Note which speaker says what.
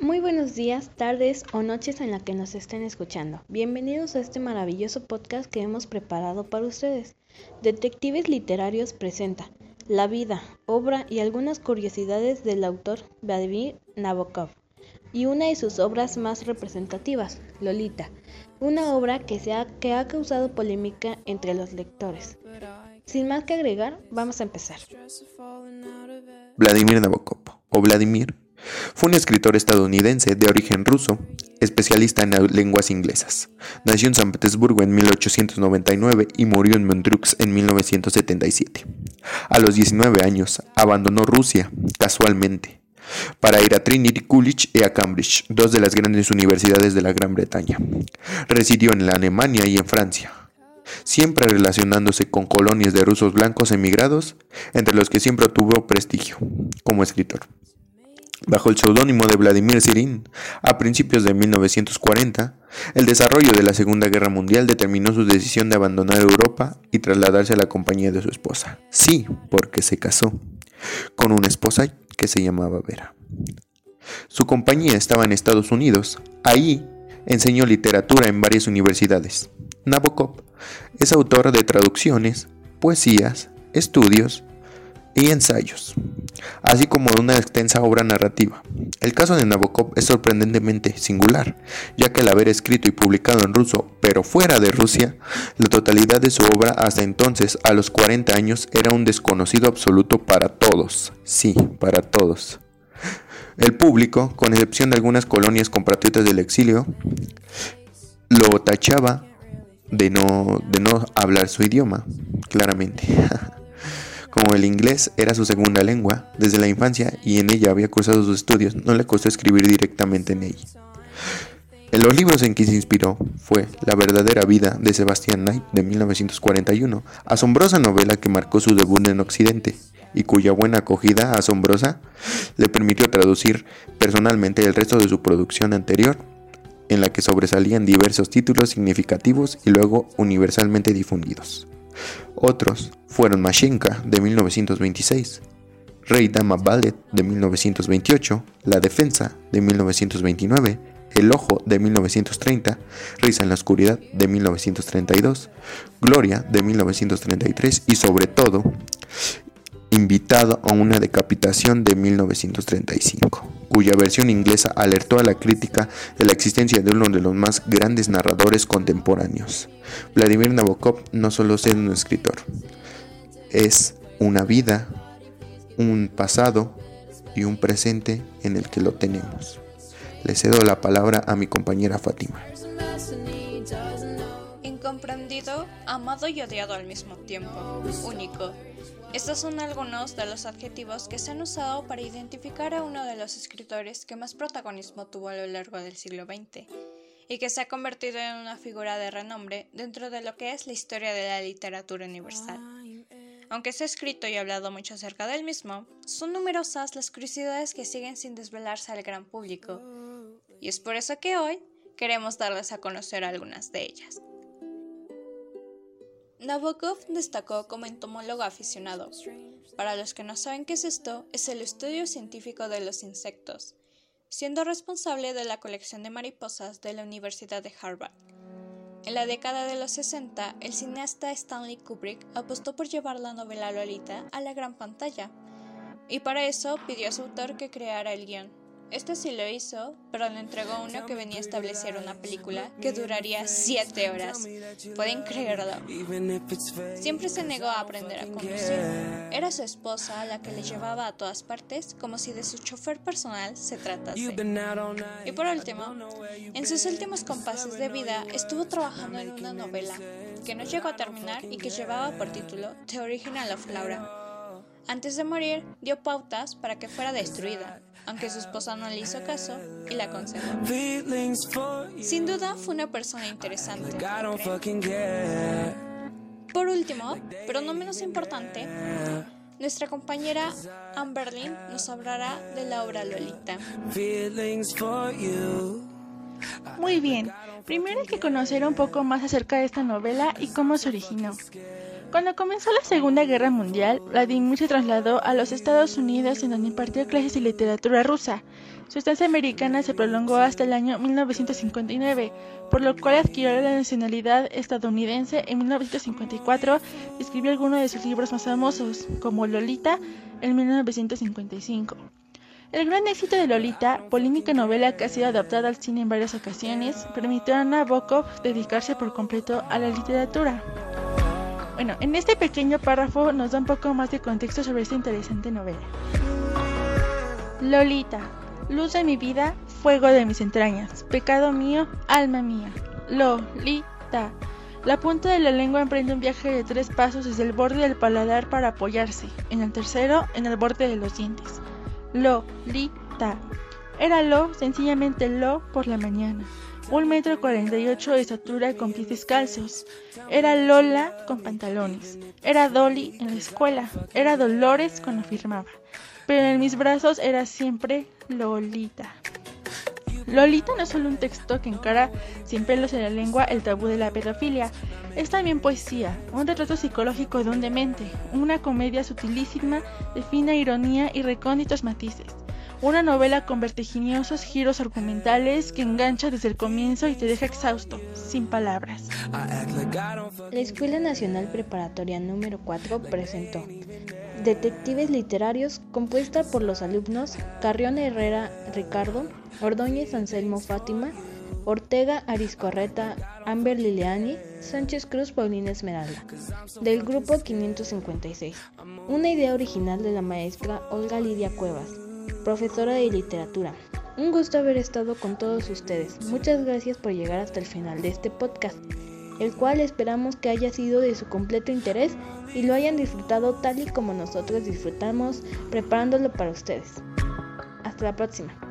Speaker 1: Muy buenos días, tardes o noches en la que nos estén escuchando. Bienvenidos a este maravilloso podcast que hemos preparado para ustedes. Detectives Literarios presenta la vida, obra y algunas curiosidades del autor Vladimir Nabokov y una de sus obras más representativas, Lolita, una obra que, se ha, que ha causado polémica entre los lectores. Sin más que agregar, vamos a empezar.
Speaker 2: Vladimir Nabokov, o Vladimir, fue un escritor estadounidense de origen ruso, especialista en lenguas inglesas. Nació en San Petersburgo en 1899 y murió en Montreux en 1977. A los 19 años, abandonó Rusia, casualmente, para ir a Trinity College y a Cambridge, dos de las grandes universidades de la Gran Bretaña. Residió en la Alemania y en Francia, siempre relacionándose con colonias de rusos blancos emigrados, entre los que siempre tuvo prestigio como escritor. Bajo el seudónimo de Vladimir Sirin, a principios de 1940, el desarrollo de la Segunda Guerra Mundial determinó su decisión de abandonar Europa y trasladarse a la compañía de su esposa. Sí, porque se casó con una esposa que se llamaba Vera. Su compañía estaba en Estados Unidos. Ahí enseñó literatura en varias universidades. Nabokov es autor de traducciones, poesías, estudios y ensayos, así como de una extensa obra narrativa. El caso de Nabokov es sorprendentemente singular, ya que al haber escrito y publicado en ruso, pero fuera de Rusia, la totalidad de su obra hasta entonces, a los 40 años, era un desconocido absoluto para todos, sí, para todos. El público, con excepción de algunas colonias compatriotas del exilio, lo tachaba de no, de no hablar su idioma, claramente. Como el inglés era su segunda lengua desde la infancia y en ella había cursado sus estudios, no le costó escribir directamente en ella. En los libros en que se inspiró fue La verdadera vida de Sebastian Knight de 1941, asombrosa novela que marcó su debut en Occidente y cuya buena acogida asombrosa le permitió traducir personalmente el resto de su producción anterior, en la que sobresalían diversos títulos significativos y luego universalmente difundidos. Otros fueron Mashenka de 1926, Rey Dama Ballet de 1928, La Defensa de 1929, El Ojo de 1930, Risa en la Oscuridad de 1932, Gloria de 1933 y sobre todo invitado a una decapitación de 1935, cuya versión inglesa alertó a la crítica de la existencia de uno de los más grandes narradores contemporáneos. Vladimir Nabokov no solo es un escritor, es una vida, un pasado y un presente en el que lo tenemos. Le cedo la palabra a mi compañera Fátima.
Speaker 3: Incomprendido, amado y odiado al mismo tiempo, único, estos son algunos de los adjetivos que se han usado para identificar a uno de los escritores que más protagonismo tuvo a lo largo del siglo XX y que se ha convertido en una figura de renombre dentro de lo que es la historia de la literatura universal. Aunque se ha escrito y hablado mucho acerca del mismo, son numerosas las curiosidades que siguen sin desvelarse al gran público, y es por eso que hoy queremos darles a conocer algunas de ellas. Nabokov destacó como entomólogo aficionado. Para los que no saben qué es esto, es el estudio científico de los insectos, siendo responsable de la colección de mariposas de la Universidad de Harvard. En la década de los 60, el cineasta Stanley Kubrick apostó por llevar la novela Lolita a la gran pantalla, y para eso pidió a su autor que creara el guion. Este sí lo hizo, pero le entregó uno que venía a establecer una película que duraría 7 horas. ¿Pueden creerlo? Siempre se negó a aprender a conducir. Era su esposa la que le llevaba a todas partes como si de su chofer personal se tratase. Y por último, en sus últimos compases de vida estuvo trabajando en una novela que no llegó a terminar y que llevaba por título The Original of Laura. Antes de morir, dio pautas para que fuera destruida, aunque su esposa no le hizo caso y la aconsejó. Sin duda fue una persona interesante. Por último, pero no menos importante, nuestra compañera Amberlyn nos hablará de la obra Lolita.
Speaker 4: Muy bien, primero hay que conocer un poco más acerca de esta novela y cómo se originó. Cuando comenzó la Segunda Guerra Mundial, Vladimir se trasladó a los Estados Unidos en donde impartió clases de literatura rusa. Su estancia americana se prolongó hasta el año 1959, por lo cual adquirió la nacionalidad estadounidense en 1954 y escribió algunos de sus libros más famosos, como Lolita en 1955. El gran éxito de Lolita, polémica novela que ha sido adaptada al cine en varias ocasiones, permitió a Nabokov dedicarse por completo a la literatura. Bueno, en este pequeño párrafo nos da un poco más de contexto sobre esta interesante novela. Lolita, luz de mi vida, fuego de mis entrañas, pecado mío, alma mía. Lolita. La punta de la lengua emprende un viaje de tres pasos desde el borde del paladar para apoyarse, en el tercero, en el borde de los dientes. Lolita. Era lo, sencillamente lo, por la mañana un metro cuarenta y ocho de estatura con pies descalzos. Era Lola con pantalones. Era Dolly en la escuela. Era Dolores cuando firmaba. Pero en mis brazos era siempre Lolita. Lolita no es solo un texto que encara sin pelos en la lengua el tabú de la pedofilia, es también poesía, un retrato psicológico de un demente, una comedia sutilísima de fina ironía y recónditos matices. Una novela con vertiginosos giros argumentales que engancha desde el comienzo y te deja exhausto, sin palabras.
Speaker 1: La Escuela Nacional Preparatoria número 4 presentó Detectives Literarios, compuesta por los alumnos Carrión Herrera Ricardo, Ordóñez Anselmo Fátima, Ortega Ariscorreta, Amber Liliani, Sánchez Cruz Paulina Esmeralda, del grupo 556. Una idea original de la maestra Olga Lidia Cuevas profesora de literatura. Un gusto haber estado con todos ustedes. Muchas gracias por llegar hasta el final de este podcast, el cual esperamos que haya sido de su completo interés y lo hayan disfrutado tal y como nosotros disfrutamos preparándolo para ustedes. Hasta la próxima.